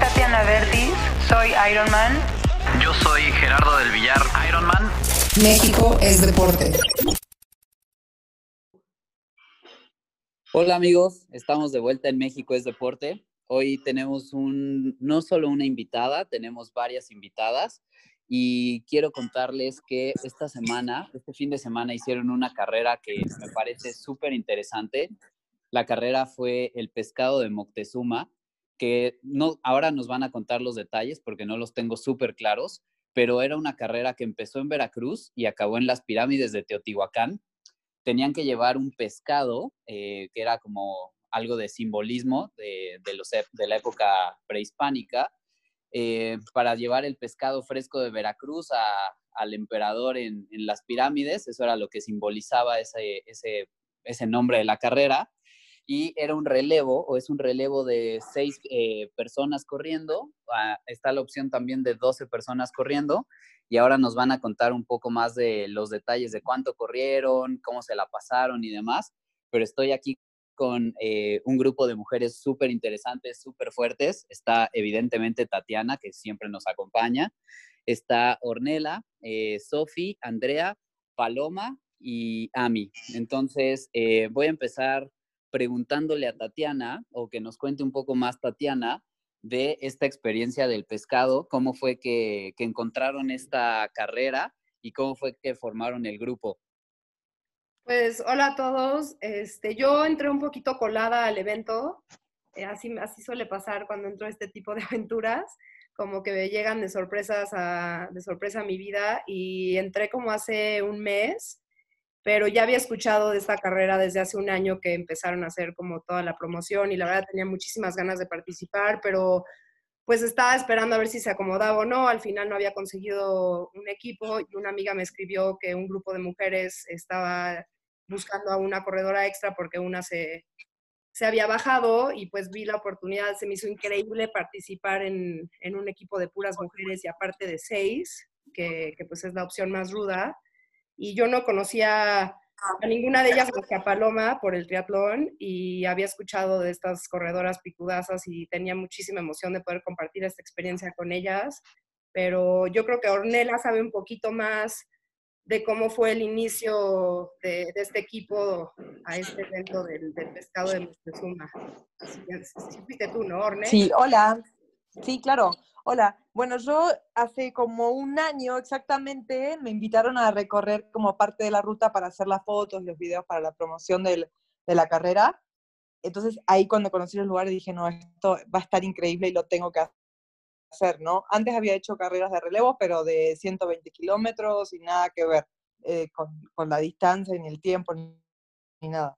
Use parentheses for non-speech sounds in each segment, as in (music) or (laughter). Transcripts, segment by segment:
Tatiana Verdis, soy Ironman. Yo soy Gerardo del Villar, Ironman. México es deporte. Hola amigos, estamos de vuelta en México es deporte. Hoy tenemos un, no solo una invitada, tenemos varias invitadas y quiero contarles que esta semana, este fin de semana hicieron una carrera que me parece súper interesante. La carrera fue el pescado de Moctezuma, que no, ahora nos van a contar los detalles porque no los tengo súper claros, pero era una carrera que empezó en Veracruz y acabó en las pirámides de Teotihuacán. Tenían que llevar un pescado, eh, que era como algo de simbolismo de, los, de la época prehispánica, eh, para llevar el pescado fresco de Veracruz al emperador en, las pirámides, eso era lo que simbolizaba ese, ese, ese, nombre de la carrera, y era un relevo, o es un relevo de seis eh, personas corriendo, ah, está la opción también de 12 personas corriendo, y ahora nos van a contar un poco más de los detalles de cuánto corrieron, cómo se la pasaron y demás, pero estoy aquí con eh, un grupo de mujeres súper interesantes, súper fuertes. Está evidentemente Tatiana, que siempre nos acompaña. Está Ornela, eh, Sofi, Andrea, Paloma y Ami. Entonces, eh, voy a empezar preguntándole a Tatiana, o que nos cuente un poco más Tatiana, de esta experiencia del pescado, cómo fue que, encontraron esta carrera y cómo fue que formaron el grupo. Pues hola a todos, este, yo entré un poquito colada al evento, eh, así, así suele pasar cuando entro a este tipo de (laughs) aventuras, como que me llegan de sorpresas de sorpresa a mi vida y entré como hace un mes pero ya había escuchado de esta carrera desde hace un año que empezaron a hacer como toda la promoción y la verdad tenía muchísimas ganas de participar, pero pues estaba esperando a ver si se acomodaba o no. Al final no había conseguido un equipo y una amiga me escribió que un grupo de mujeres estaba buscando a una corredora extra porque una se, se había bajado y pues vi la oportunidad, se me hizo increíble participar en, en un equipo de puras mujeres y aparte de seis, que, que pues es la opción más ruda y yo no conocía a ninguna de ellas más que a Paloma por el triatlón y había escuchado de estas corredoras picudazas y tenía muchísima emoción de poder compartir esta experiencia con ellas, pero yo creo que Ornella sabe un poquito más de cómo fue el inicio de, este equipo a este evento del, pescado de Moctezuma. Sí, fuiste tú, ¿no, Orne? Sí, hola. Sí, claro. Hola, bueno, yo hace como un año exactamente me invitaron a recorrer como parte de la ruta para hacer las fotos, los videos para la promoción de la carrera. Entonces ahí cuando conocí los lugares dije, no, esto va a estar increíble y lo tengo que hacer, ¿no? Antes había hecho carreras de relevo, pero de 120 kilómetros y nada que ver eh, con, la distancia ni el tiempo ni nada.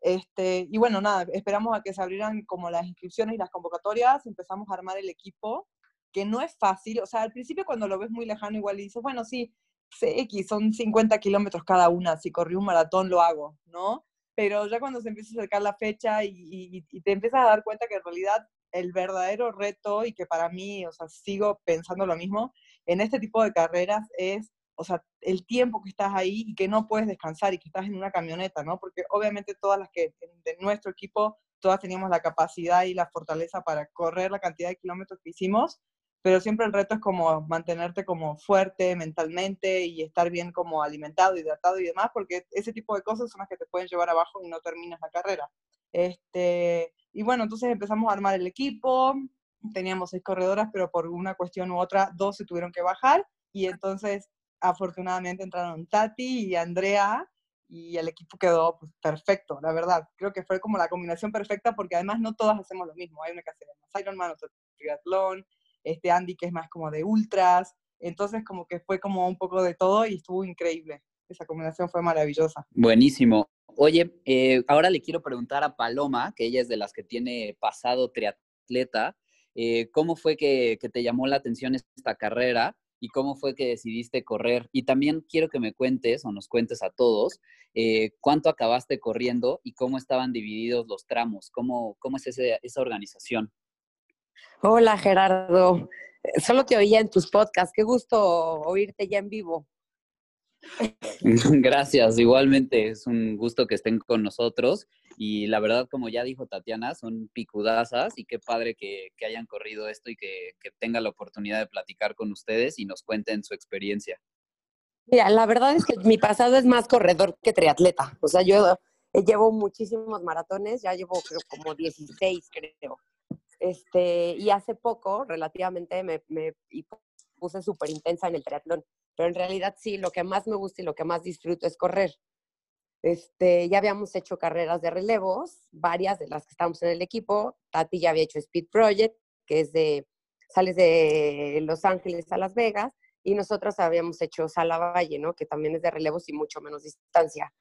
Este, y bueno, nada, esperamos a que se abrieran como las inscripciones y las convocatorias, empezamos a armar el equipo que no es fácil, o sea, al principio cuando lo ves muy lejano igual dices, bueno, sí, CX, son 50 kilómetros cada una, si corrí un maratón lo hago, ¿no? Pero ya cuando se empieza a acercar la fecha y, te empiezas a dar cuenta que en realidad el verdadero reto y que para mí, o sea, sigo pensando lo mismo, en este tipo de carreras es, o sea, el tiempo que estás ahí y que no puedes descansar y que estás en una camioneta, ¿no? Porque obviamente todas las que de nuestro equipo, todas teníamos la capacidad y la fortaleza para correr la cantidad de kilómetros que hicimos, pero siempre el reto es como mantenerte como fuerte mentalmente y estar bien como alimentado, hidratado y demás, porque ese tipo de cosas son las que te pueden llevar abajo y no terminas la carrera. Este, y bueno, entonces empezamos a armar el equipo, teníamos seis corredoras, pero por una cuestión u otra, dos se tuvieron que bajar y entonces afortunadamente entraron Tati y Andrea y el equipo quedó pues, perfecto, la verdad. Creo que fue como la combinación perfecta porque además no todas hacemos lo mismo. Hay una que hace más Ironman, otra triatlón, este Andy que es más como de ultras, entonces como que fue como un poco de todo y estuvo increíble. Esa combinación fue maravillosa. Buenísimo. Oye, eh, ahora le quiero preguntar a Paloma, que ella es de las que tiene pasado triatleta, eh, ¿cómo fue que, te llamó la atención esta carrera y cómo fue que decidiste correr? Y también quiero que me cuentes o nos cuentes a todos eh, cuánto acabaste corriendo y cómo estaban divididos los tramos, cómo, cómo es esa organización. Hola Gerardo, solo te oía en tus podcasts, qué gusto oírte ya en vivo. (laughs) Gracias, igualmente es un gusto que estén con nosotros Y la verdad, como ya dijo Tatiana, son picudazas y qué padre que, que hayan corrido esto y que, que tenga la oportunidad de platicar con ustedes y nos cuenten su experiencia. Mira, la verdad es que mi pasado es más corredor que triatleta. O sea, yo llevo muchísimos maratones, ya llevo creo como 16, creo. Este, y hace poco, relativamente, me, puse súper intensa en el triatlón. Pero en realidad sí, lo que más me gusta y lo que más disfruto es correr. Este, ya habíamos hecho carreras de relevos, varias de las que estamos en el equipo. Tati ya había hecho Speed Project, que es de, sales de Los Ángeles a Las Vegas, y nosotros habíamos hecho Sala Valle, ¿no? Que también es de relevos y mucho menos distancia.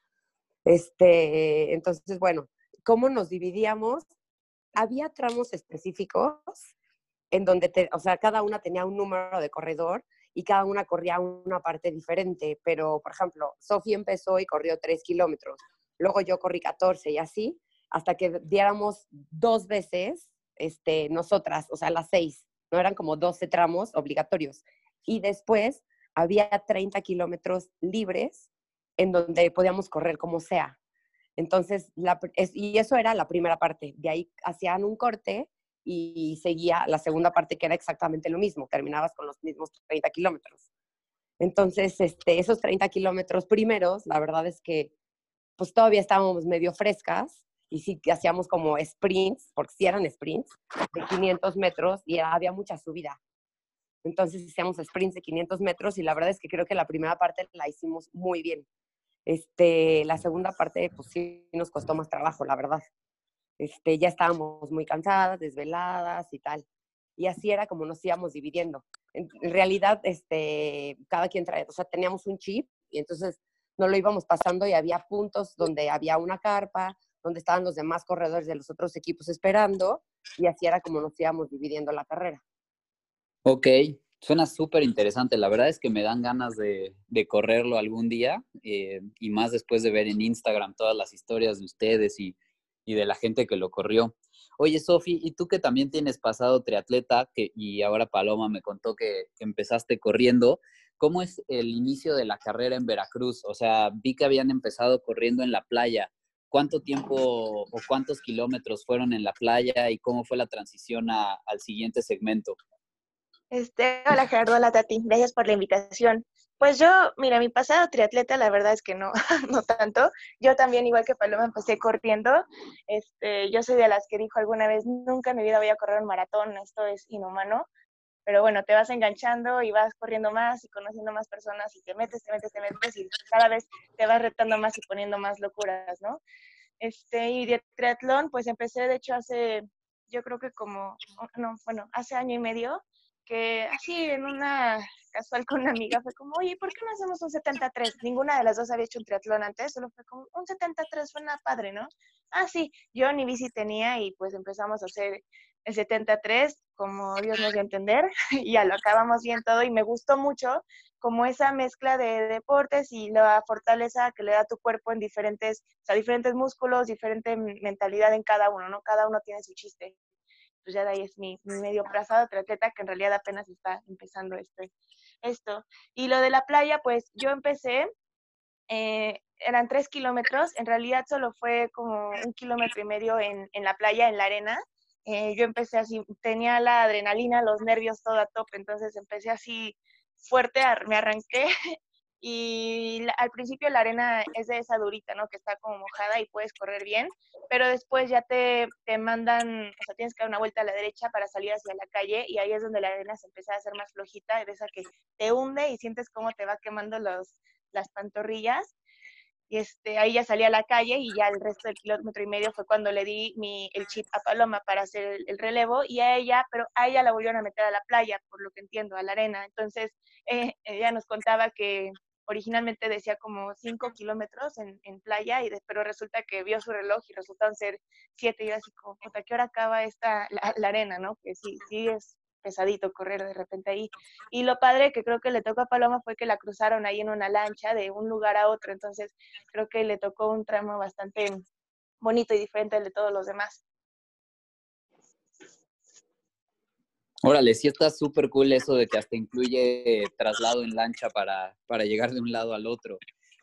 Este, entonces, bueno, ¿cómo nos dividíamos? Había tramos específicos en donde, te, o sea, cada una tenía un número de corredor y cada una corría una parte diferente, pero, por ejemplo, Sofía empezó y corrió 3 kilómetros, luego yo corrí 14 y así, hasta que diéramos dos veces este, nosotras, o sea, las seis, no eran como 12 tramos obligatorios. Y después había 30 kilómetros libres en donde podíamos correr como sea. Entonces, y eso era la primera parte. De ahí hacían un corte y seguía la segunda parte que era exactamente lo mismo, terminabas con los mismos 30 kilómetros. Entonces, este, esos 30 kilómetros primeros, la verdad es que pues todavía estábamos medio frescas y sí hacíamos como sprints, porque sí eran sprints, de 500 metros y había mucha subida. Entonces hacíamos sprints de 500 metros y la verdad es que creo que la primera parte la hicimos muy bien. Este, la segunda parte, pues sí nos costó más trabajo, la verdad este, ya estábamos muy cansadas, desveladas y tal. Y así era como nos íbamos dividiendo. En, realidad, este, cada quien traía, o sea, teníamos un chip y entonces no lo íbamos pasando y había puntos donde había una carpa, donde estaban los demás corredores de los otros equipos esperando y así era como nos íbamos dividiendo la carrera. Ok, suena súper interesante. La verdad es que me dan ganas de, de correrlo algún día eh, y más después de ver en Instagram todas las historias de ustedes y y de la gente que lo corrió. Oye, Sofi, y tú que también tienes pasado triatleta, que, y ahora Paloma me contó que, empezaste corriendo, ¿cómo es el inicio de la carrera en Veracruz? O sea, vi que habían empezado corriendo en la playa. ¿Cuánto tiempo o cuántos kilómetros fueron en la playa y cómo fue la transición al siguiente segmento? Este, hola Gerardo, hola Tati, gracias por la invitación. Pues yo, mira, mi pasado triatleta, la verdad es que no, (laughs) no tanto. Yo también, igual que Paloma, empecé corriendo. Este, yo soy de las que dijo alguna vez, nunca en mi vida voy a correr un maratón, esto es inhumano. Pero bueno, te vas enganchando y vas corriendo más y conociendo más personas y te metes, te metes, te metes y cada vez te vas retando más y poniendo más locuras, ¿no? Este, y de triatlón, pues empecé, de hecho, hace, yo creo que como, no, bueno, hace año y medio, que así en una casual con una amiga fue como, oye, ¿por qué no hacemos un 73? Ninguna de las dos había hecho un triatlón antes, solo fue como, un 73 suena padre, ¿no? Ah, sí, yo ni bici tenía y pues empezamos a hacer el 73, como Dios nos dio a entender, (laughs) y ya lo acabamos bien todo y me gustó mucho como esa mezcla de deportes y la fortaleza que le da tu cuerpo en diferentes, o sea, diferentes músculos, diferente mentalidad en cada uno, ¿no? Cada uno tiene su chiste pues ya de ahí es mi, medio plazado atleta que en realidad apenas está empezando este, esto. Y lo de la playa, pues yo empecé, eh, eran tres kilómetros, en realidad solo fue como un kilómetro y medio en, en la playa, en la arena. Eh, yo empecé así, tenía la adrenalina, los nervios todo a tope, entonces empecé así fuerte, me arranqué y al principio la arena es de esa durita, ¿no? Que está como mojada y puedes correr bien, pero después ya te, te mandan, o sea, tienes que dar una vuelta a la derecha para salir hacia la calle y ahí es donde la arena se empieza a hacer más flojita, de esa que te hunde y sientes cómo te va quemando los, las pantorrillas. Y este, ahí ya salí a la calle y ya el resto del kilómetro y medio fue cuando le di mi, el chip a Paloma para hacer el, relevo y a ella, pero a ella la volvieron a meter a la playa, por lo que entiendo, a la arena. Entonces, eh, ella nos contaba que originalmente decía como 5 kilómetros en, en, playa, y pero resulta que vio su reloj y resultaron ser 7 y yo así como, ¿a qué hora acaba esta, la, arena, no? Que sí, sí es pesadito correr de repente ahí. Y lo padre que creo que le tocó a Paloma fue que la cruzaron ahí en una lancha de un lugar a otro, entonces creo que le tocó un tramo bastante bonito y diferente al de todos los demás. Órale, sí está súper cool eso de que hasta incluye traslado en lancha para, para llegar de un lado al otro.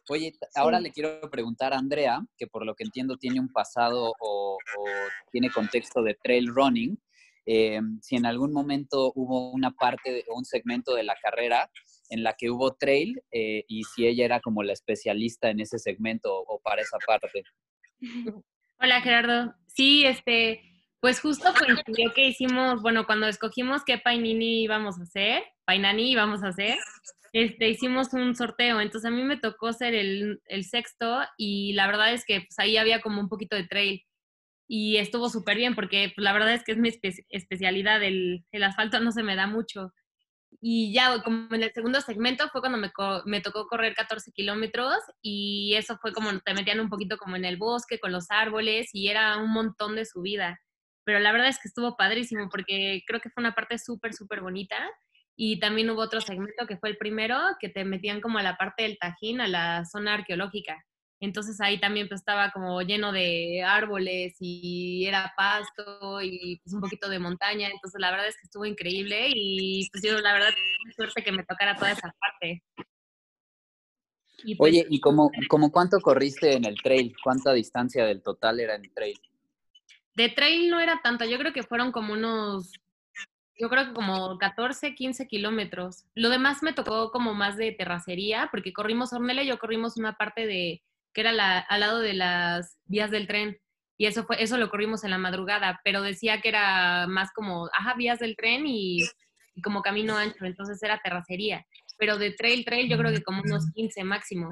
Oye, ahora le quiero preguntar a Andrea, que por lo que entiendo tiene un pasado o, o tiene contexto de trail running, eh, si en algún momento hubo una parte de, un segmento de la carrera en la que hubo trail eh, y si ella era como la especialista en ese segmento o para esa parte. (laughs) Hola Gerardo. Sí, este, pues justo coincidió que hicimos, bueno, cuando escogimos qué Painini íbamos a hacer, Painani íbamos a hacer, este, hicimos un sorteo. Entonces a mí me tocó ser el, el sexto y la verdad es que pues, ahí había como un poquito de trail y estuvo súper bien porque pues, la verdad es que es mi especialidad, el, el, asfalto no se me da mucho. Y ya como en el segundo segmento fue cuando me, me tocó correr 14 kilómetros y eso fue como te metían un poquito como en el bosque con los árboles y era un montón de subida. Pero la verdad es que estuvo padrísimo porque creo que fue una parte súper, súper bonita. Y también hubo otro segmento que fue el primero, que te metían como a la parte del Tajín, a la zona arqueológica. Entonces ahí también pues estaba como lleno de árboles y era pasto y pues un poquito de montaña. Entonces la verdad es que estuvo increíble y pues yo la verdad suerte que me tocara toda esa parte. Y pues, Oye, ¿y cómo, cómo cuánto corriste en el trail? ¿Cuánta distancia del total era en trail? De trail no era tanta, yo creo que fueron como unos, yo creo que como 14, 15 kilómetros. Lo demás me tocó como más de terracería, porque corrimos Ornella y yo corrimos una parte de, que era la, al lado de las vías del tren. Y eso fue, eso lo corrimos en la madrugada, pero decía que era más como, ajá, vías del tren y, como camino ancho, entonces era terracería. Pero de trail, trail, yo creo que como unos 15 máximo.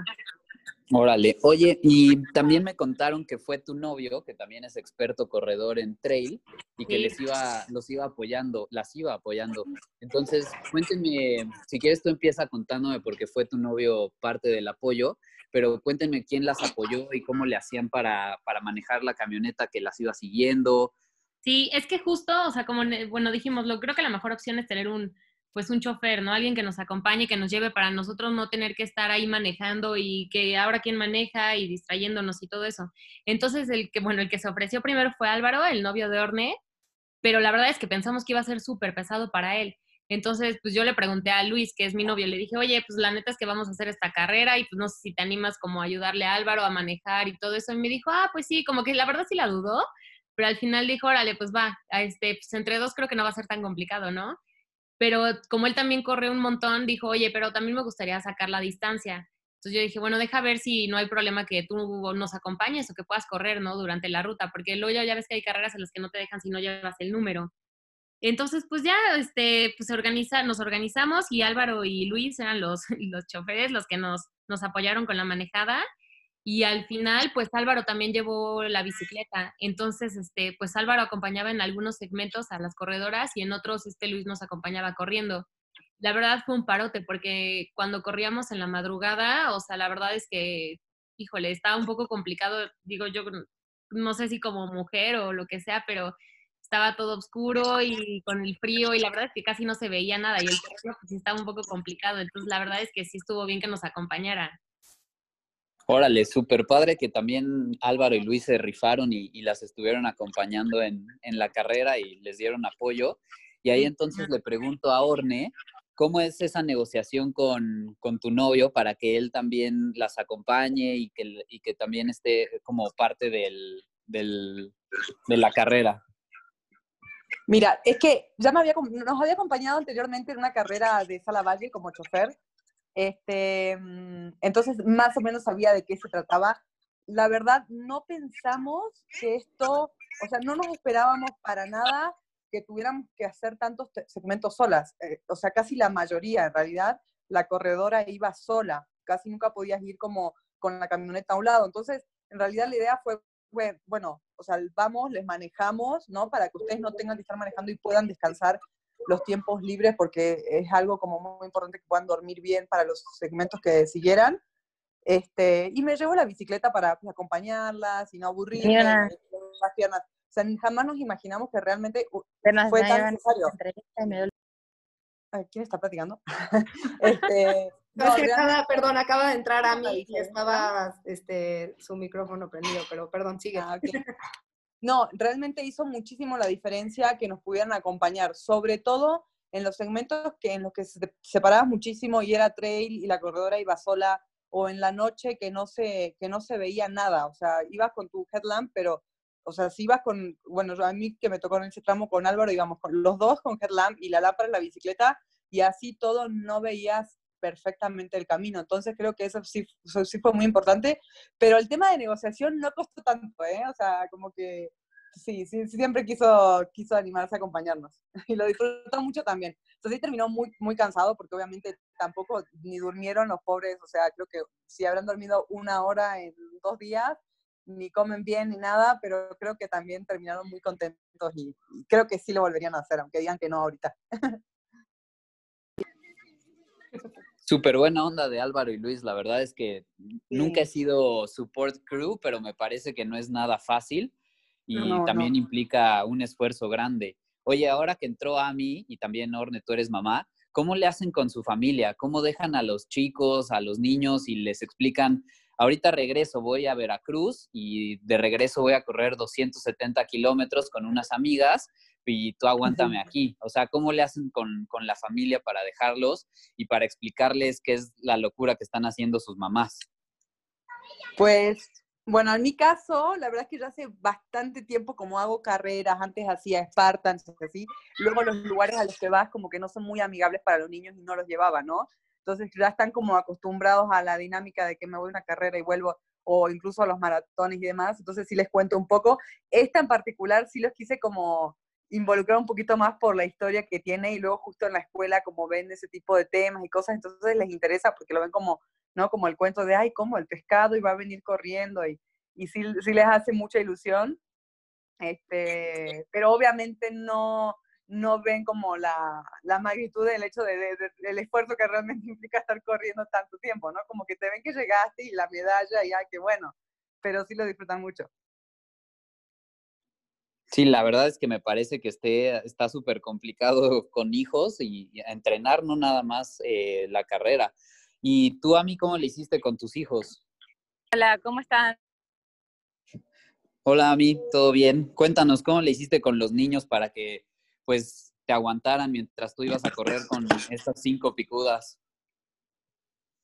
Órale, oye, y también me contaron que fue tu novio, que también es experto corredor en trail, y que les iba, los iba apoyando, las iba apoyando. Entonces, cuéntenme, si quieres tú empieza contándome porque fue tu novio parte del apoyo, pero cuéntenme quién las apoyó y cómo le hacían para, para manejar la camioneta que las iba siguiendo. Sí, es que justo, o sea, como, bueno, dijimos, lo, creo que la mejor opción es tener un, pues un chofer, ¿no? Alguien que nos acompañe, que nos lleve para nosotros no tener que estar ahí manejando y que ahora quién maneja y distrayéndonos y todo eso. Entonces, el que, bueno, el que se ofreció primero fue Álvaro, el novio de Orne, pero la verdad es que pensamos que iba a ser súper pesado para él. Entonces, pues yo le pregunté a Luis, que es mi novio, le dije, oye, pues la neta es que vamos a hacer esta carrera y pues no sé si te animas como a ayudarle a Álvaro a manejar y todo eso. Y me dijo, ah, pues sí, como que la verdad sí la dudó, pero al final dijo, órale, pues va, este, pues entre dos creo que no va a ser tan complicado, ¿no? Pero como él también corre un montón, dijo, oye, pero también me gustaría sacar la distancia. Entonces yo dije, bueno, deja ver si no hay problema que tú nos acompañes o que puedas correr, ¿no? Durante la ruta, porque luego ya ves que hay carreras en las que no te dejan si no llevas el número. Entonces, pues ya este, pues organiza, nos organizamos y Álvaro y Luis eran los, (laughs) los choferes, los que nos, nos apoyaron con la manejada. Y al final, pues Álvaro también llevó la bicicleta. Entonces, este, pues Álvaro acompañaba en algunos segmentos a las corredoras y en otros este Luis nos acompañaba corriendo. La verdad fue un parote porque cuando corríamos en la madrugada, o sea, la verdad es que, híjole, estaba un poco complicado, digo yo, no sé si como mujer o lo que sea, pero estaba todo oscuro y con el frío y la verdad es que casi no se veía nada y el terreno pues estaba un poco complicado, entonces la verdad es que sí estuvo bien que nos acompañara. Órale, súper padre que también Álvaro y Luis se rifaron y, las estuvieron acompañando en, en, la carrera y les dieron apoyo. Y ahí entonces le pregunto a Orne, ¿cómo es esa negociación con, con tu novio para que él también las acompañe y que, y que también esté como parte del, del, de la carrera? Mira, es que ya me había, nos había acompañado anteriormente en una carrera de Sala Valle como chofer, este, mm, entonces más o menos sabía de qué se trataba. La verdad, no pensamos que esto, o sea, no nos esperábamos para nada que tuviéramos que hacer tantos segmentos solas. Eh, o sea, casi la mayoría, en realidad, la corredora iba sola. Casi nunca podías ir como con la camioneta a un lado. Entonces, en realidad la idea fue bueno, o sea, vamos, les manejamos, ¿no? Para que ustedes no tengan que estar manejando y puedan descansar los tiempos libres, porque es algo como muy importante que puedan dormir bien para los segmentos que siguieran. Este, y me llevo la bicicleta para pues, acompañarlas y no aburrirlas, las piernas. O sea, jamás nos imaginamos que realmente fue tan necesario. ¿Quién está platicando? (laughs) este, perdón, acaba de entrar a mí y estaba este, su micrófono prendido, pero perdón, sigue. Ah, (laughs) no, realmente hizo muchísimo la diferencia que nos pudieran acompañar, sobre todo en los segmentos que en los que se separaba muchísimo y era trail y la corredora iba sola o en la noche que no se, que no se veía nada, o sea, ibas con tu headlamp, pero, o sea, si ibas con, bueno, a mí que me tocó en ese tramo con Álvaro, íbamos con los dos con headlamp y la lámpara en la bicicleta, y así todo no veías perfectamente el camino. Entonces creo que eso sí, eso sí fue muy importante, pero el tema de negociación no costó tanto, ¿eh? O sea, como que sí, sí, siempre quiso, quiso animarse a acompañarnos (laughs) y lo disfrutó mucho también. Entonces sí terminó muy, muy cansado porque obviamente tampoco ni durmieron los pobres, o sea, creo que si habrán dormido una hora en dos días, ni comen bien ni nada, pero creo que también terminaron muy contentos y, y creo que sí lo volverían a hacer, aunque digan que no ahorita. (laughs) Súper buena onda de Álvaro y Luis. La verdad es que nunca he sido support crew, pero me parece que no es nada fácil y No, también no. implica un esfuerzo grande. Oye, ahora que entró Ami y también Orne, tú eres mamá, ¿cómo le hacen con su familia? ¿Cómo dejan a los chicos, a los niños y les explican, ahorita regreso, voy a Veracruz y de regreso voy a correr 270 kilómetros con unas amigas y tú aguántame aquí? O sea, ¿cómo le hacen con, con la familia para dejarlos y para explicarles qué es la locura que están haciendo sus mamás? Pues, bueno, en mi caso, la verdad es que yo hace bastante tiempo como hago carreras, antes hacía Spartans, así, luego los lugares a los que vas como que no son muy amigables para los niños y no los llevaba, ¿no? Entonces ya están como acostumbrados a la dinámica de que me voy a una carrera y vuelvo, o incluso a los maratones y demás, entonces sí les cuento un poco. Esta en particular sí los quise como involucrar un poquito más por la historia que tiene y luego justo en la escuela como ven ese tipo de temas y cosas, entonces les interesa porque lo ven como, ¿no? Como el cuento de, ay, como el pescado y va a venir corriendo y, y sí, sí les hace mucha ilusión, este, pero obviamente no, no ven como la, la magnitud del hecho de, de- de- del esfuerzo que realmente (laughs) implica estar corriendo tanto tiempo, ¿no? Como que te ven que llegaste y la medalla y ay, qué bueno, pero sí lo disfrutan mucho. Sí, la verdad es que me parece que esté, está súper complicado con hijos y, y entrenar no nada más eh, la carrera. ¿Y tú a mí cómo le hiciste con tus hijos? Hola, ¿cómo están? Hola, a mí, ¿todo bien? Cuéntanos, ¿cómo le hiciste con los niños para que pues te aguantaran mientras tú ibas a correr con estas cinco picudas?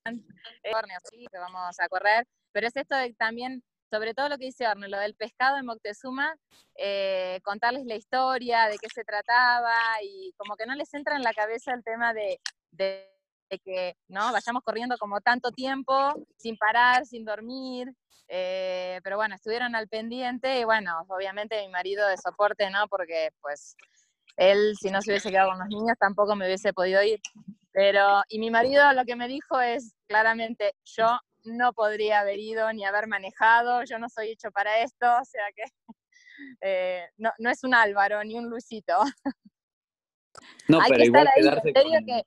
Sí, que vamos a correr, pero es esto de también, sobre todo lo que dice Orne, lo del pescado en Moctezuma, eh, contarles la historia, de qué se trataba y como que no les entra en la cabeza el tema de, de- de que no vayamos corriendo como tanto tiempo, sin parar, sin dormir, eh, pero bueno, estuvieron al pendiente y bueno, obviamente mi marido de soporte, ¿no? Porque pues él si no se hubiese quedado con los niños tampoco me hubiese podido ir. Pero, y mi marido lo que me dijo es claramente, yo no podría haber ido ni haber manejado, yo no soy hecho para esto, o sea que (laughs) eh, no, no es un Álvaro ni un Luisito. (laughs) No, hay pero que igual estar ahí, en serio con- que,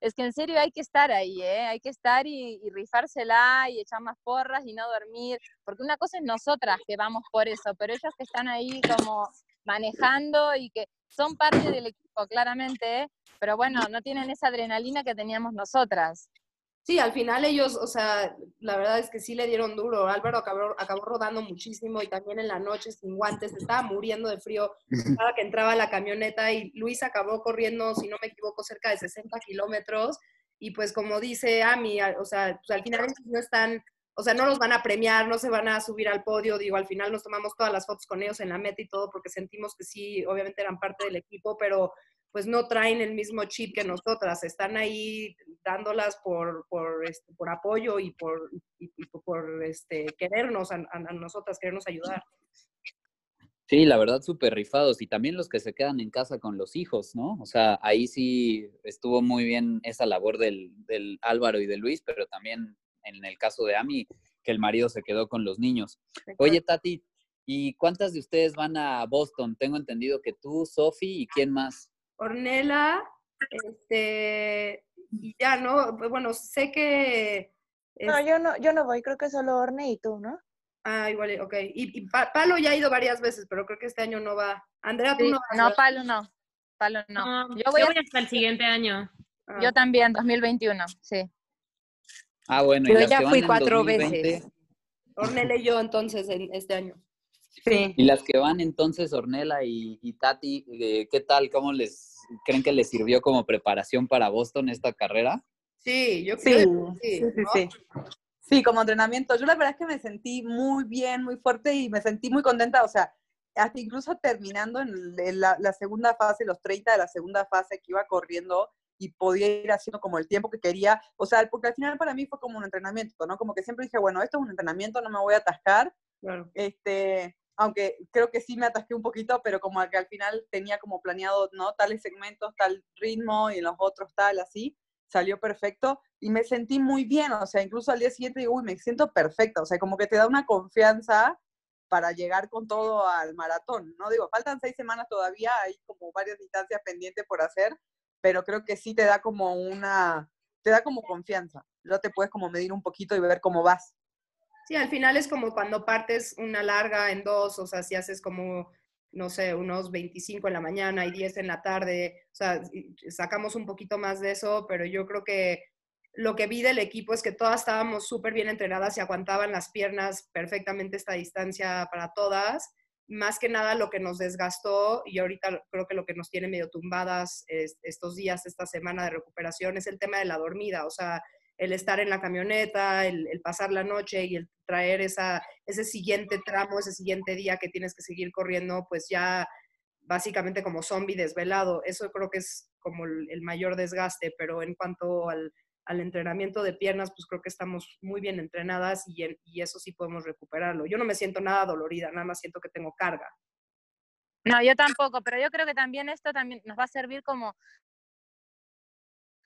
es que en serio hay que estar ahí, ¿eh? hay que estar y, y rifársela y echar más porras y no dormir, porque una cosa es nosotras que vamos por eso, pero ellos que están ahí como manejando y que son parte del equipo, claramente, ¿eh? pero bueno, no tienen esa adrenalina que teníamos nosotras. Sí, al final ellos, o sea, la verdad es que sí le dieron duro. Álvaro acabó, acabó rodando muchísimo y también en la noche sin guantes, estaba muriendo de frío cada que entraba a la camioneta y Luis acabó corriendo, si no me equivoco, cerca de 60 kilómetros. Y pues como dice Ami, o sea, pues al final no están, o sea, no los van a premiar, no se van a subir al podio, digo, al final nos tomamos todas las fotos con ellos en la meta y todo porque sentimos que sí, obviamente eran parte del equipo, pero pues no traen el mismo chip que nosotras, están ahí dándolas por, por, este, por apoyo y por, y, y por este, querernos a, a- a nosotras, querernos ayudar. Sí, la verdad, súper rifados. Y también los que se quedan en casa con los hijos, ¿no? O sea, ahí sí estuvo muy bien esa labor del, del Álvaro y de Luis, pero también en el caso de Ami, que el marido se quedó con los niños. Oye, Tati, ¿y cuántas de ustedes van a Boston? Tengo entendido que tú, Sofi, ¿y quién más? Ornela, este, y ya, ¿no? Pues, Bueno, sé que... No, yo no, yo no voy, creo que solo Orne y tú, ¿no? Ah, igual, ok. Y, y Pa- Palo ya ha ido varias veces, pero creo que este año no va. Andrea, tú Sí, no vas, no. Palo no, Palo no. No, Yo voy, a- hasta el siguiente año. Ah. yo también, 2021, sí. Ah, bueno, Yo ya fui cuatro 2020, veces. Ornella y yo entonces en este año. Sí. Y las que van entonces, Ornela y, y Tati, eh, ¿qué tal? ¿Cómo les creen que les sirvió como preparación para Boston esta carrera? Sí, yo Sí, creo que sí, sí. sí, ¿no? sí. Sí, como entrenamiento. Yo la verdad es que me sentí muy bien, muy fuerte y me sentí muy contenta. O sea, hasta incluso terminando en la, la segunda fase, los 30 de la segunda fase que iba corriendo y podía ir haciendo como el tiempo que quería. O sea, porque al final para mí fue como un entrenamiento, ¿no? Como que siempre dije, bueno, esto es un entrenamiento, no me voy a atascar. Claro. Este, aunque creo que sí me atasqué un poquito, pero como que al final tenía como planeado, ¿no? Tales segmentos, tal ritmo y los otros tal, así salió perfecto y me sentí muy bien, o sea, incluso al día siguiente digo, uy, me siento perfecta, o sea, como que te da una confianza para llegar con todo al maratón, ¿no? Digo, faltan seis semanas todavía, hay como varias distancias pendientes por hacer, pero creo que sí te da como una, te da como confianza, ya te puedes como medir un poquito y ver cómo vas. Sí, al final es como cuando partes una larga en dos, o sea, si haces como no sé, unos 25 en la mañana y 10 en la tarde. O sea, sacamos un poquito más de eso, pero yo creo que lo que vi del equipo es que todas estábamos súper bien entrenadas y aguantaban las piernas perfectamente esta distancia para todas. Más que nada lo que nos desgastó y ahorita creo que lo que nos tiene medio tumbadas estos días, esta semana de recuperación, es el tema de la dormida. O sea, el estar en la camioneta, el, pasar la noche y el traer esa, ese siguiente tramo, ese siguiente día que tienes que seguir corriendo, pues ya básicamente como zombie desvelado. Eso creo que es como el, mayor desgaste, pero en cuanto al, entrenamiento de piernas, pues creo que estamos muy bien entrenadas y, y eso sí podemos recuperarlo. Yo no me siento nada dolorida, nada más siento que tengo carga. No, yo tampoco, pero yo creo que también esto también nos va a servir como,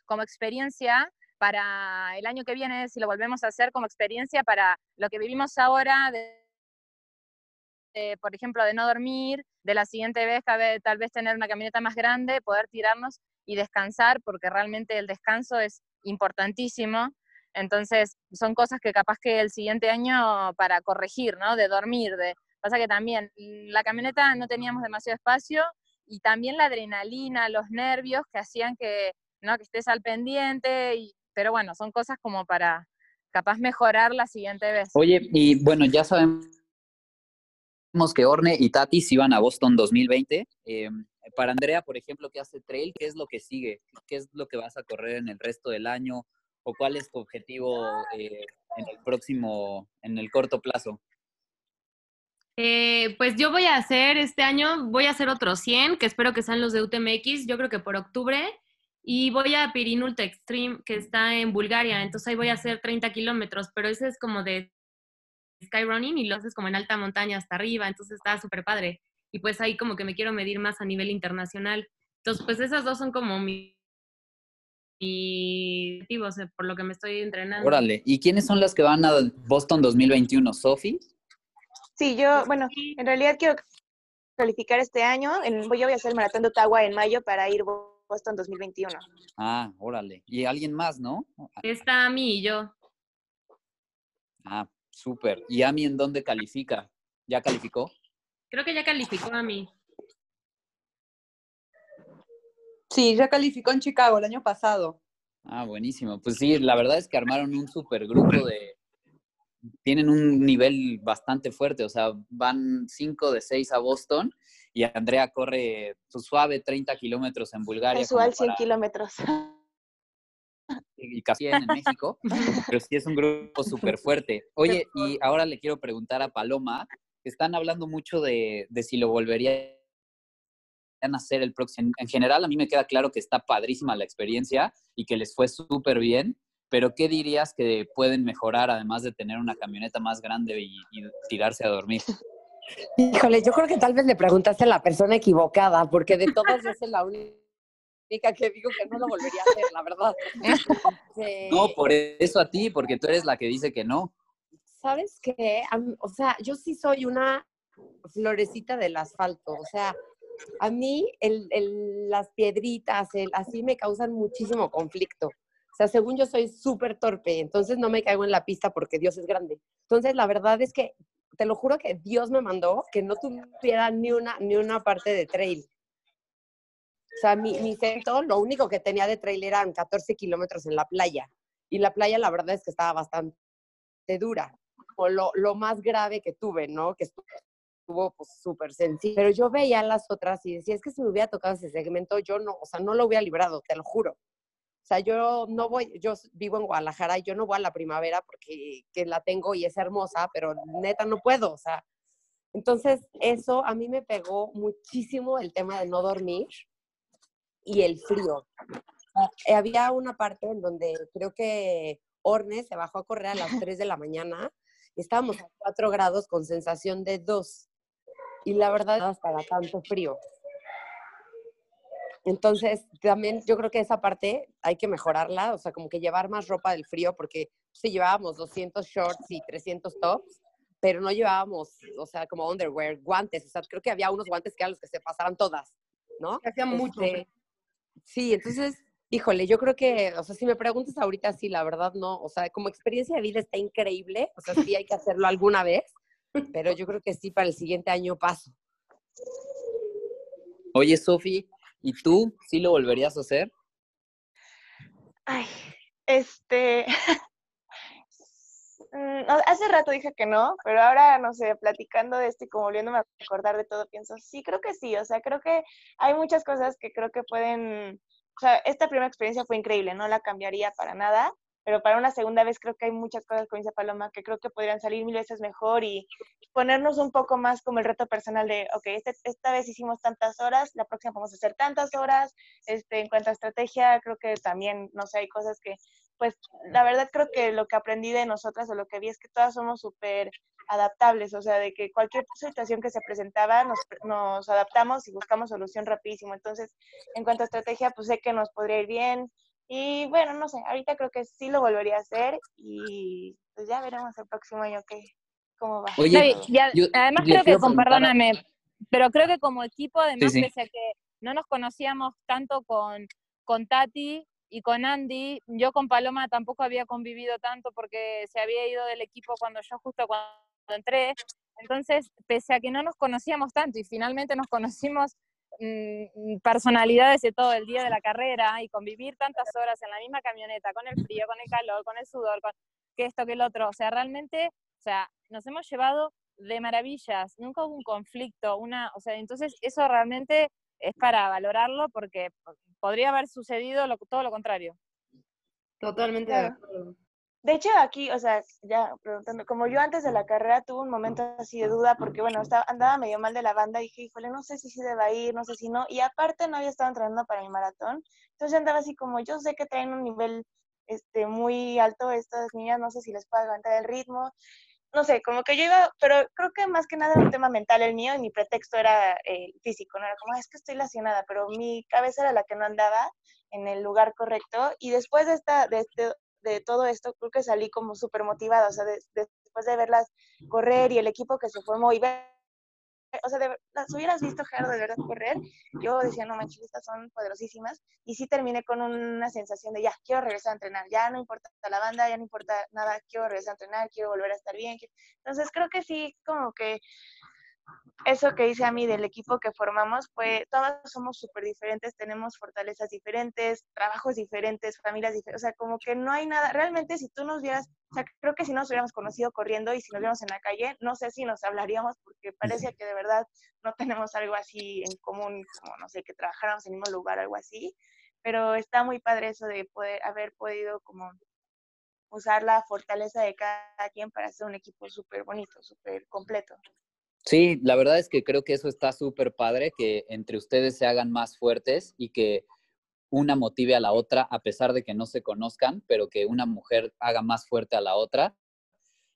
como experiencia para el año que viene, si lo volvemos a hacer como experiencia para lo que vivimos ahora, de, por ejemplo, de no dormir, de la siguiente vez tal vez tener una camioneta más grande, poder tirarnos y descansar, porque realmente el descanso es importantísimo. Entonces, son cosas que capaz que el siguiente año para corregir, ¿no? De dormir, de... Pasa que también la camioneta no teníamos demasiado espacio y también la adrenalina, los nervios que hacían que, ¿no? que estés al pendiente y pero bueno, son cosas como para capaz mejorar la siguiente vez. Oye, y bueno, ya sabemos que Orne y Tati se iban a Boston 2020. Em, para Andrea, por ejemplo, que hace trail, ¿qué es lo que sigue? ¿Qué es lo que vas a correr en el resto del año? ¿O cuál es tu objetivo eh, en el próximo, en el corto plazo? Eh, pues yo voy a hacer este año, voy a hacer otros 100, que espero que sean los de UTMX, yo creo que por octubre. Y voy a Pirinulta Extreme, que está en Bulgaria, entonces ahí voy a hacer 30 kilómetros, pero ese es como de skyrunning y lo haces como en alta montaña hasta arriba, entonces está súper padre. Y pues ahí como que me quiero medir más a nivel internacional. Entonces, pues esas dos son como mi, objetivos, por lo que me estoy entrenando. Órale, ¿y quiénes son las que van a Boston 2021? ¿Sofi? Sí, yo, bueno, en realidad quiero calificar este año. En, yo voy a hacer el maratón de Ottawa en mayo para ir puesto en 2021. Ah, órale. ¿Y alguien más, no? Está Ami y yo. Ah, súper. ¿Y Ami en dónde califica? ¿Ya calificó? Creo que ya calificó a mí. Sí, ya calificó en Chicago el año pasado. Ah, buenísimo. Pues sí, la verdad es que armaron un super grupo de... Tienen un nivel bastante fuerte, o sea, van cinco de seis a Boston y Andrea corre su suave 30 kilómetros en Bulgaria. Casual 100 kilómetros. Y casi en México, pero sí es un grupo súper fuerte. Oye, y ahora le quiero preguntar a Paloma, que están hablando mucho de, de si lo volverían a hacer el próximo. En general, a mí me queda claro que está padrísima la experiencia y que les fue súper bien, pero ¿qué dirías que pueden mejorar además de tener una camioneta más grande y tirarse a dormir? Híjole, yo creo que tal vez le preguntaste a la persona equivocada, porque de todas es la única que digo que no lo volvería a hacer, la verdad. Este (laughs) no, por eso a ti, porque tú eres la que dice que no. ¿Sabes qué? O sea, yo sí soy una florecita del asfalto, o sea, a mí el, las piedritas, el, así me causan muchísimo conflicto. O sea, según yo soy súper torpe, entonces no me caigo en la pista porque Dios es grande. Entonces, la verdad es que te lo juro que Dios me mandó que no tuviera ni una, ni una parte de trail. O sea, mi, mi centro, lo único que tenía de trail eran 14 kilómetros en la playa. Y la playa, la verdad es que estaba bastante dura. O lo, lo más grave que tuve, ¿no? Que estuvo pues súper sencillo. Pero yo veía las otras y decía, es que si me hubiera tocado ese segmento, yo no, o sea, no lo hubiera librado, te lo juro. O sea, yo no voy, yo vivo en Guadalajara y yo no voy a la primavera porque que la tengo y es hermosa, pero neta no puedo, o sea. Entonces, eso a mí me pegó muchísimo el tema de no dormir y el frío. Ah, había una parte en donde creo que Orne se bajó a correr a las 3 de la mañana y estábamos a 4 grados con sensación de 2. Y la verdad, para tanto frío. Entonces, también yo creo que esa parte hay que mejorarla, o sea, como que llevar más ropa del frío, porque sí llevábamos 200 shorts y 300 tops, pero no llevábamos, o sea, como underwear, guantes, o sea, creo que había unos guantes que eran los que se pasaran todas, ¿no? Hacía mucho. Este, sí, entonces, híjole, yo creo que, o sea, si me preguntas ahorita, sí, la verdad no, o sea, como experiencia de vida está increíble, o sea, sí hay que hacerlo alguna vez, pero yo creo que sí, para el siguiente año paso. Oye, Sofi, ¿y tú sí lo volverías a hacer? Ay, este. (laughs) mm, hace rato dije que no, pero ahora, no sé, platicando de esto y como volviéndome a acordar de todo, pienso, sí, creo que sí. O sea, creo que hay muchas cosas que creo que pueden. O sea, esta primera experiencia fue increíble, no la cambiaría para nada, pero para una segunda vez creo que hay muchas cosas, como dice Paloma, que creo que podrían salir mil veces mejor y ponernos un poco más como el reto personal de, ok, este- esta vez hicimos tantas horas, la próxima vamos a hacer tantas horas. Este, en cuanto a estrategia, creo que también, no sé, hay cosas que, pues, la verdad creo que lo que aprendí de nosotras o lo que vi es que todas somos súper adaptables, o sea, de que cualquier situación que se presentaba nos, nos adaptamos y buscamos solución rapidísimo. Entonces, en cuanto a estrategia, pues sé que nos podría ir bien. Y bueno, no sé, ahorita creo que sí lo volvería a hacer y pues ya veremos el próximo año qué, cómo va. Oye, No, y- y a- yo además creo que, con, perdóname, pero creo que como equipo, además, sí. pese a que no nos conocíamos tanto con, con Tati y con Andy, yo con Paloma tampoco había convivido tanto porque se había ido del equipo cuando yo justo cuando entré. Entonces, pese a que no nos conocíamos tanto y finalmente nos conocimos mm, personalidades de todo el día de la carrera y convivir tantas horas en la misma camioneta, con el frío, con el calor, con el sudor, con que esto, que el otro, o sea, realmente, o sea, nos hemos llevado de maravillas, nunca hubo un conflicto, una, o sea, entonces eso realmente es para valorarlo porque podría haber sucedido lo- todo lo contrario. Totalmente de acuerdo. De hecho, aquí, o sea, ya preguntando, como yo antes de la carrera tuve un momento así de duda, porque bueno, estaba, andaba medio mal de la banda, y dije, híjole, no sé si sí deba ir, no sé si no, y aparte no había estado entrenando para mi maratón, entonces andaba así como, yo sé que traen un nivel este, muy alto estas niñas, no sé si les puedo aguantar el ritmo, no sé, como que yo iba, pero creo que más que nada era un tema mental el mío, y mi pretexto era físico, no era como, "Ah, es que estoy lesionada, pero mi cabeza era la que no andaba en el lugar correcto, y después de esta, de este de todo esto, creo que salí como súper motivada, o sea, de- de- después de verlas correr y el equipo que se formó y ver, o sea, de, las hubieras visto, Gerardo, de verdad correr, yo decía, no manches, estas son poderosísimas, y sí terminé con una sensación de, ya, quiero regresar a entrenar, ya no importa la banda, ya no importa nada, quiero regresar a entrenar, quiero volver a estar bien, quiero- entonces creo que sí, como que eso que dice a mí del equipo que formamos, pues todos somos súper diferentes, tenemos fortalezas diferentes, trabajos diferentes, familias diferentes, o sea, como que no hay nada, realmente si tú nos vieras, o sea, creo que si nos hubiéramos conocido corriendo y si nos viéramos en la calle, no sé si nos hablaríamos porque parece que de verdad no tenemos algo así en común, como no sé, que trabajáramos en el mismo lugar, algo así, pero está muy padre eso de poder haber podido como usar la fortaleza de cada quien para hacer un equipo súper bonito, súper completo. Sí, la verdad es que creo que eso está súper padre, que entre ustedes se hagan más fuertes y que una motive a la otra, a pesar de que no se conozcan, pero que una mujer haga más fuerte a la otra.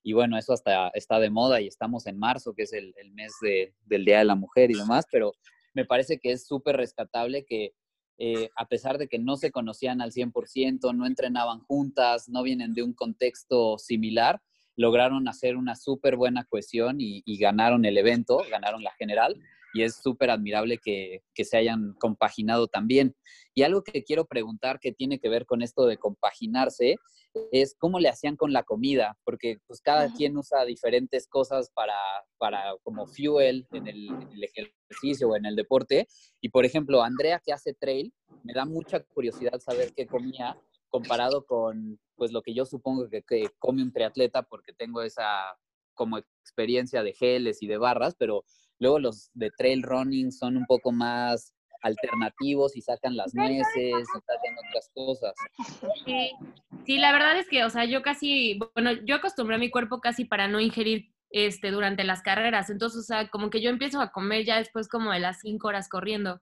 Y bueno, eso hasta está de moda y estamos en marzo, que es el, mes de- del Día de la Mujer y demás, pero me parece que es súper rescatable que eh, a pesar de que no se conocían al 100%, no entrenaban juntas, no vienen de un contexto similar, lograron hacer una súper buena cohesión y, y ganaron el evento, ganaron la general, y es súper admirable que, que se hayan compaginado también. Y algo que quiero preguntar que tiene que ver con esto de compaginarse es cómo le hacían con la comida, porque pues cada quien usa diferentes cosas para, para como fuel en el, en el ejercicio o en el deporte. Y por ejemplo, Andrea que hace trail, me da mucha curiosidad saber qué comía comparado con pues lo que yo supongo que, que come un triatleta porque tengo esa como experiencia de geles y de barras, pero luego los de trail running son un poco más alternativos y sacan las nueces y sacan otras cosas. Sí, sí, la verdad es que, o sea, yo casi, bueno, yo acostumbré a mi cuerpo casi para no ingerir este, durante las carreras. Entonces, o sea, como que yo empiezo a comer ya después como de las cinco horas corriendo.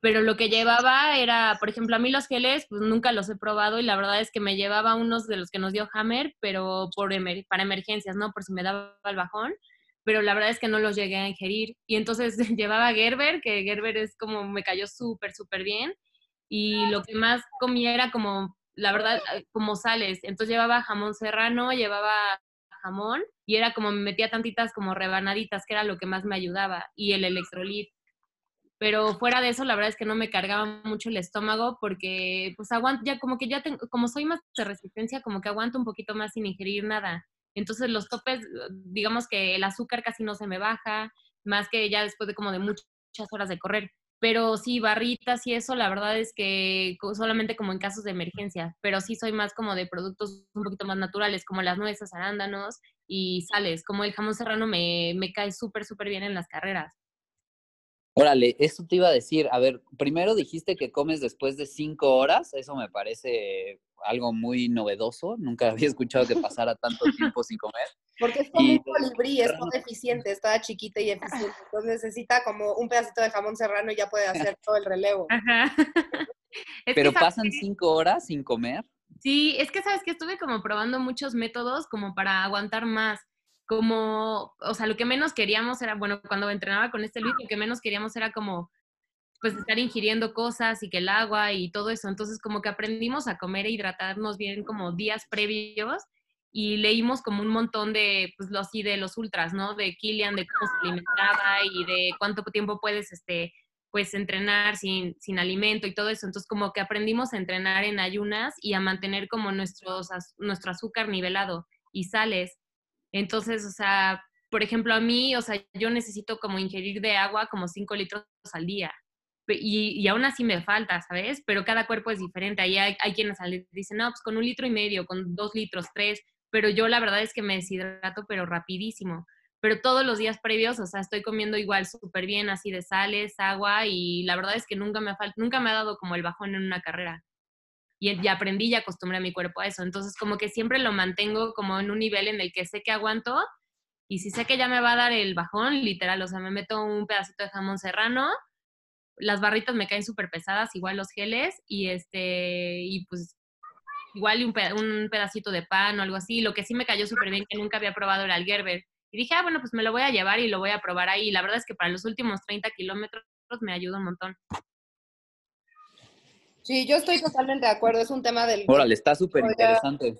Pero lo que llevaba era, por ejemplo, a mí los geles, pues nunca los he probado y la verdad es que me llevaba unos de los que nos dio Hammer, pero por para emergencias, ¿no? Por si me daba el bajón pero la verdad es que no los llegué a ingerir. Y entonces (laughs) llevaba Gerber, que Gerber es como, me cayó súper, súper bien. Y lo que más comía era como, la verdad, eh, como sales. Entonces llevaba jamón serrano, llevaba jamón y era como me metía tantitas como rebanaditas, que era lo que más me ayudaba, y el electrolit. Pero fuera de eso, la verdad es que no me cargaba mucho el estómago porque, pues, aguanto, ya como que ya tengo, como soy más de resistencia, como que aguanto un poquito más sin ingerir nada. Entonces los topes, digamos que el azúcar casi no se me baja, más que ya después de como de muchas horas de correr. Pero sí, barritas y eso, la verdad es que solamente como en casos de emergencia, pero sí soy más como de productos un poquito más naturales, como las nueces, arándanos y sales, como el jamón serrano me, me cae súper, súper bien en las carreras. Órale, eso te iba a decir. A ver, primero dijiste que comes después de cinco horas. Eso me parece algo muy novedoso. Nunca (laughs) había escuchado que pasara tanto tiempo sin comer. Porque es como un colibrí, es muy eficiente, está chiquita y eficiente. Entonces necesita como un pedacito de jamón serrano y ya puede hacer todo el relevo. Ajá. (laughs) Pero pasan cinco horas sin comer. Sí, es que sabes que estuve como probando muchos métodos como para aguantar más como, o sea, lo que menos queríamos era, bueno, cuando entrenaba con este Luis, lo que menos queríamos era como, pues, estar ingiriendo cosas y que el agua y todo eso. Entonces, como que aprendimos a comer e hidratarnos bien como días previos y leímos como un montón de, pues, lo así de los ultras, ¿no? De Kilian, de cómo se alimentaba y de cuánto tiempo puedes, este, pues, entrenar sin, sin alimento y todo eso. Entonces, como que aprendimos a entrenar en ayunas y a mantener como nuestros, nuestro azúcar nivelado y sales. Entonces, o sea, por ejemplo, a mí, o sea, yo necesito como ingerir de agua como 5 litros al día. Y, y, aún así me falta, ¿sabes? Pero cada cuerpo es diferente. Ahí hay, hay quienes dicen, no, pues con un litro y medio, con dos litros, tres. Pero yo la verdad es que me deshidrato, pero rapidísimo. Pero todos los días previos, o sea, estoy comiendo igual súper bien, así de sales, agua, y la verdad es que nunca me, nunca me ha dado como el bajón en una carrera y ya aprendí y acostumbré a mi cuerpo a eso. Entonces, como que siempre lo mantengo como en un nivel en el que sé que aguanto y si sé que ya me va a dar el bajón, literal, o sea, me meto un pedacito de jamón serrano, las barritas me caen súper pesadas, igual los geles y este, y pues igual un, un pedacito de pan o algo así. Lo que sí me cayó súper bien, que nunca había probado el Gerber. Y dije, ah, bueno, pues me lo voy a llevar y lo voy a probar ahí. La verdad es que para los últimos 30 kilómetros me ayuda un montón. Sí, yo estoy totalmente de acuerdo. Es un tema del. Órale, está súper interesante.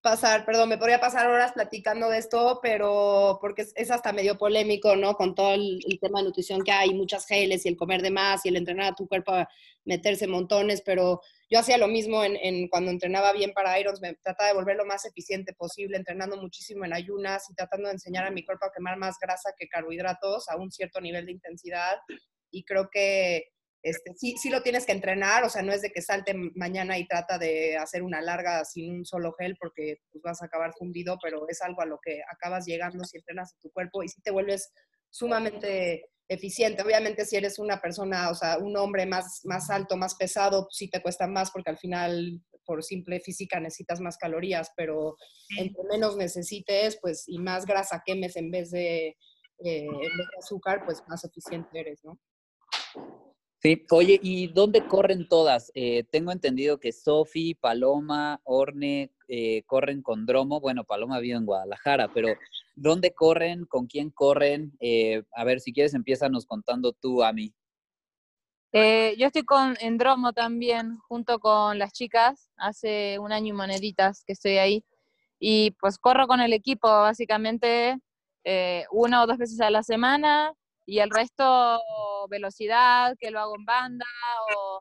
Pasar, perdón, me podría pasar horas platicando de esto, pero porque es, hasta medio polémico, ¿no? Con todo el, tema de nutrición que hay, muchas geles y el comer de más y el entrenar a tu cuerpo a meterse montones, pero yo hacía lo mismo en, cuando entrenaba bien para Irons, me trataba de volver lo más eficiente posible, entrenando muchísimo en ayunas y tratando de enseñar a mi cuerpo a quemar más grasa que carbohidratos a un cierto nivel de intensidad. Y creo que este, sí, sí lo tienes que entrenar, o sea, no es de que salte mañana y trata de hacer una larga sin un solo gel porque pues, vas a acabar fundido, pero es algo a lo que acabas llegando si entrenas a tu cuerpo y si te vuelves sumamente eficiente. Obviamente si eres una persona, o sea, un hombre más, más alto, más pesado, pues, sí te cuesta más porque al final por simple física necesitas más calorías, pero entre menos necesites, pues, y más grasa quemes en vez de, eh, en vez de azúcar, pues más eficiente eres, ¿no? Sí, oye, ¿y dónde corren todas? Eh, tengo entendido que Sofi, Paloma, Orne eh, corren con Dromo. Bueno, Paloma vive en Guadalajara, pero ¿dónde corren? ¿Con quién corren? Eh, a ver, si quieres, nos contando tú a mí. yo estoy con, en Dromo también, junto con las chicas. Hace un año y moneditas que estoy ahí. Y pues corro con el equipo, básicamente, una o dos veces a la semana y el resto velocidad, que lo hago en banda, o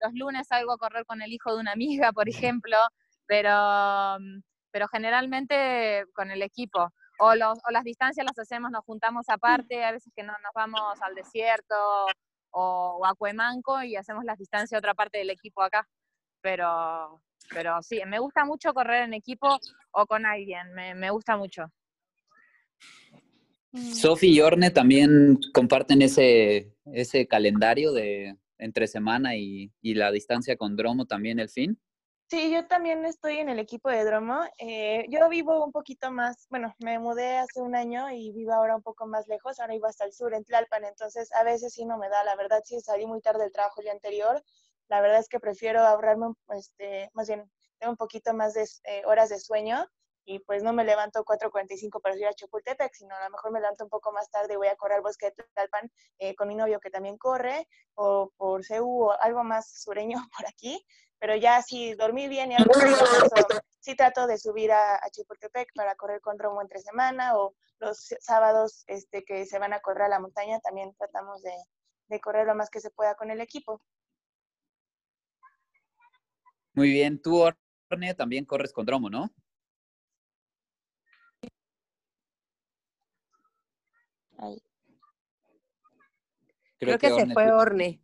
los lunes salgo a correr con el hijo de una amiga, por ejemplo, pero, mm, pero generalmente con el equipo. O, o las distancias las hacemos, nos juntamos aparte, a veces que no nos vamos al desierto o, a Cuemanco y hacemos las distancias a otra parte del equipo acá. Pero, pero sí, me gusta mucho correr en equipo o con alguien, me, me gusta mucho. Sofi y Orne también comparten ese, ese calendario de entre semana y, y la distancia con Dromo también el fin. Sí, yo también estoy en el equipo de Dromo. Eh, yo vivo un poquito más, bueno, me mudé hace un año y vivo ahora un poco más lejos, ahora vivo hasta el sur, en Tlalpan, entonces a veces sí no me da, la verdad sí salí muy tarde del trabajo el día anterior, la verdad es que prefiero ahorrarme, este, más bien, tengo un poquito más de eh, horas de sueño y pues no me levanto 4.45 para ir a Chapultepec, sino a lo mejor me levanto un poco más tarde y voy a correr al bosque de Tlalpan eh, con mi novio que también corre, o por CEU o algo más sureño (laughs) por aquí, pero ya si dormí bien y algo sí trato de subir a, a, Chapultepec para correr con Romo entre semana o los sábados este, que se van a correr a la montaña, también tratamos de, de correr lo más que se pueda con el equipo. Muy bien, tú, Orne, también corres con Dromo, ¿no? Ahí. Creo, Creo que, que, se fue Orne.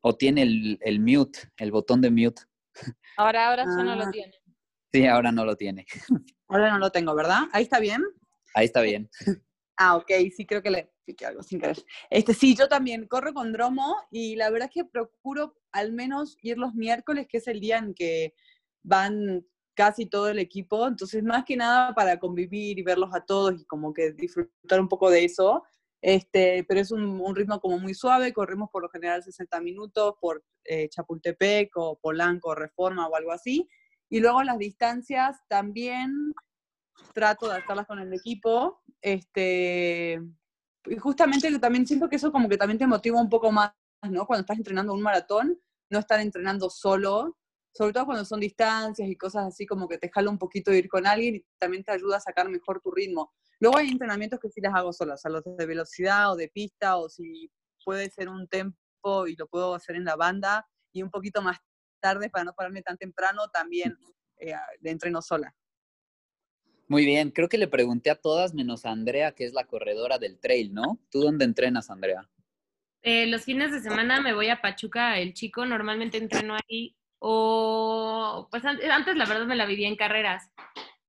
O tiene el, el, mute, el botón de mute. (laughs) Ahora, ahora ah. ya no lo tiene. Sí, ahora no lo tiene. (laughs) Ahora no lo tengo, ¿verdad? ¿Ahí está bien? Ahí está bien. (laughs) Ah, ok, sí, creo que le piqué algo sin querer. Este, sí, yo también corro con Dromo y la verdad es que procuro al menos ir los miércoles, que es el día en que van casi todo el equipo, entonces más que nada para convivir y verlos a todos y como que disfrutar un poco de eso, este, pero es un, un, ritmo como muy suave, corremos por lo general 60 minutos por eh, Chapultepec o Polanco, Reforma o algo así. Y luego las distancias también trato de hacerlas con el equipo. Este, y justamente también siento que eso como que también te motiva un poco más, ¿no? Cuando estás entrenando un maratón, no estar entrenando solo, sobre todo cuando son distancias y cosas así como que te jala un poquito ir con alguien y también te ayuda a sacar mejor tu ritmo. Luego hay entrenamientos que sí las hago solas, o sea, los de velocidad o de pista, o si puede ser un tempo y lo puedo hacer en la banda, y un poquito más tarde para no pararme tan temprano, también eh, entreno sola. Muy bien, creo que le pregunté a todas menos a Andrea, que es la corredora del trail, ¿no? ¿Tú dónde entrenas, Andrea? Eh, los fines de semana me voy a Pachuca, el chico, normalmente entreno ahí, o pues antes la verdad me la vivía en carreras,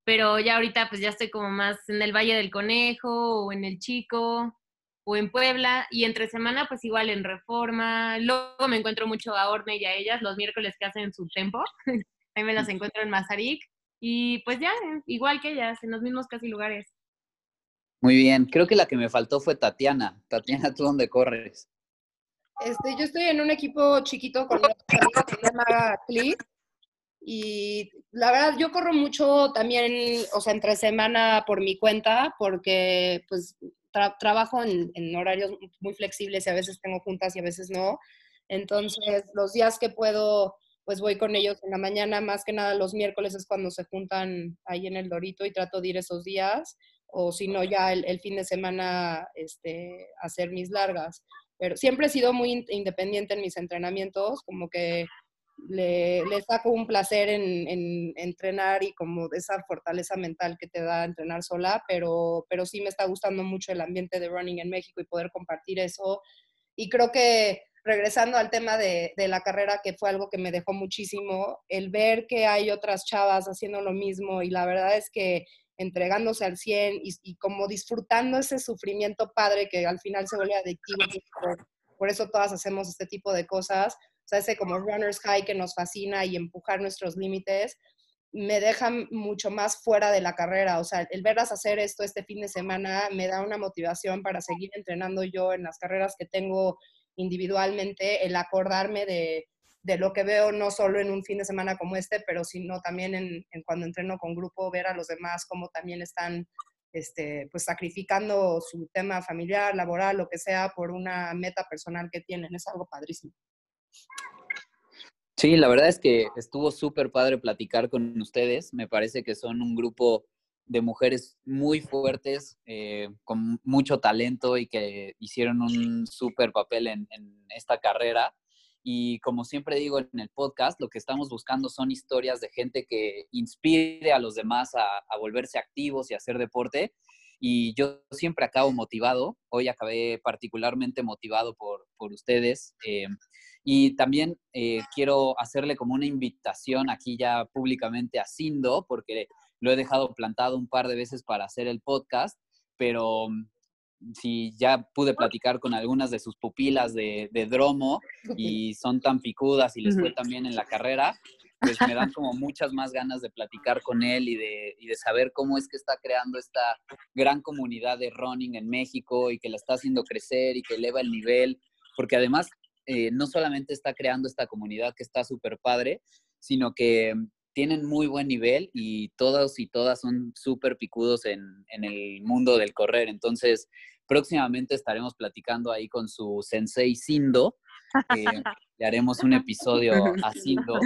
pero ya ahorita pues ya estoy como más en el Valle del Conejo o en el Chico o en Puebla y entre semana pues igual en Reforma. Luego me encuentro mucho a Orne y a ellas los miércoles que hacen su tempo. (laughs) Ahí me las encuentro en Mazarik y pues ya, igual que ellas, en los mismos casi lugares. Muy bien, creo que la que me faltó fue Tatiana. Tatiana, ¿tú dónde corres? Este, yo estoy en un equipo chiquito con que se llama Click y la verdad, yo corro mucho también, o sea, entre semana por mi cuenta, porque pues trabajo en, en, horarios muy flexibles y a veces tengo juntas y a veces no. Entonces, los días que puedo, pues voy con ellos en la mañana, más que nada los miércoles es cuando se juntan ahí en el Dorito y trato de ir esos días, o si no, ya el, el fin de semana este, hacer mis largas. Pero siempre he sido muy independiente en mis entrenamientos, como que le, le saco un placer en, en, entrenar y como esa fortaleza mental que te da entrenar sola, pero, pero sí me está gustando mucho el ambiente de running en México y poder compartir eso. Y creo que regresando al tema de, de, la carrera, que fue algo que me dejó muchísimo, el ver que hay otras chavas haciendo lo mismo y la verdad es que entregándose al 100 y, como disfrutando ese sufrimiento padre que al final se vuelve adictivo. Por, por eso todas hacemos este tipo de cosas o sea, ese como runner's high que nos fascina y empujar nuestros límites, me deja mucho más fuera de la carrera. O sea, el verlas hacer esto este fin de semana me da una motivación para seguir entrenando yo en las carreras que tengo individualmente, el acordarme de, de lo que veo no solo en un fin de semana como este, pero sino también en, cuando entreno con grupo, ver a los demás cómo también están este, pues sacrificando su tema familiar, laboral, lo que sea, por una meta personal que tienen. Es algo padrísimo. Sí, la verdad es que estuvo súper padre platicar con ustedes. Me parece que son un grupo de mujeres muy fuertes, eh, con mucho talento y que hicieron un súper papel en, esta carrera. Y como siempre digo en el podcast, lo que estamos buscando son historias de gente que inspire a los demás a, a volverse activos y a hacer deporte. Y yo siempre acabo motivado. Hoy acabé particularmente motivado por, por ustedes. Eh, y también eh, quiero hacerle como una invitación aquí ya públicamente a Sindo, porque lo he dejado plantado un par de veces para hacer el podcast, pero si ya pude platicar con algunas de sus pupilas de, de dromo (laughs) y son tan picudas y les fue Ujú. tan bien en la carrera, pues me dan como muchas más ganas de platicar con él y de, y de saber cómo es que está creando esta gran comunidad de running en México y que la está haciendo crecer y que eleva el nivel, porque además eh, no solamente está creando esta comunidad que está súper padre, sino que tienen muy buen nivel y todos y todas son súper picudos en, en el mundo del correr. Entonces, próximamente estaremos platicando ahí con su sensei Sindo. eh, (laughs) le haremos un episodio (laughs) a Sindo.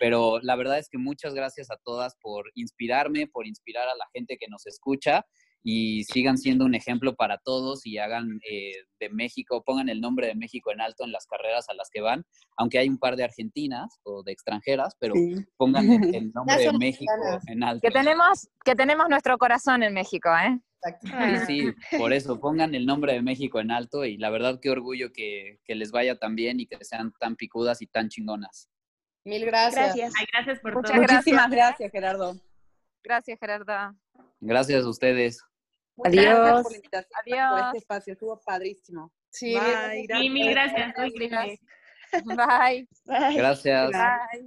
Pero la verdad es que muchas gracias a todas por inspirarme, por inspirar a la gente que nos escucha y sigan siendo un ejemplo para todos y hagan eh, de México, pongan el nombre de México en alto en las carreras a las que van, aunque hay un par de argentinas o de extranjeras, pero Sí. pongan el, (laughs) el nombre de México en alto. Que tenemos, que tenemos nuestro corazón en México, ¿eh? Exacto. Sí, sí, por eso, pongan el nombre de México en alto y la verdad qué orgullo que, que les vaya tan bien y que sean tan picudas y tan chingonas. Mil gracias. Gracias. Ay, gracias por Muchas todo. gracias. Muchísimas gracias, Gerardo. Gracias, Gerardo. Gracias a ustedes. Muchas gracias Adiós. por la invitación, Adiós. por este espacio. Estuvo padrísimo. Sí, Bye, mil Sí, mil gracias. Bye. Bye. Gracias. Bye.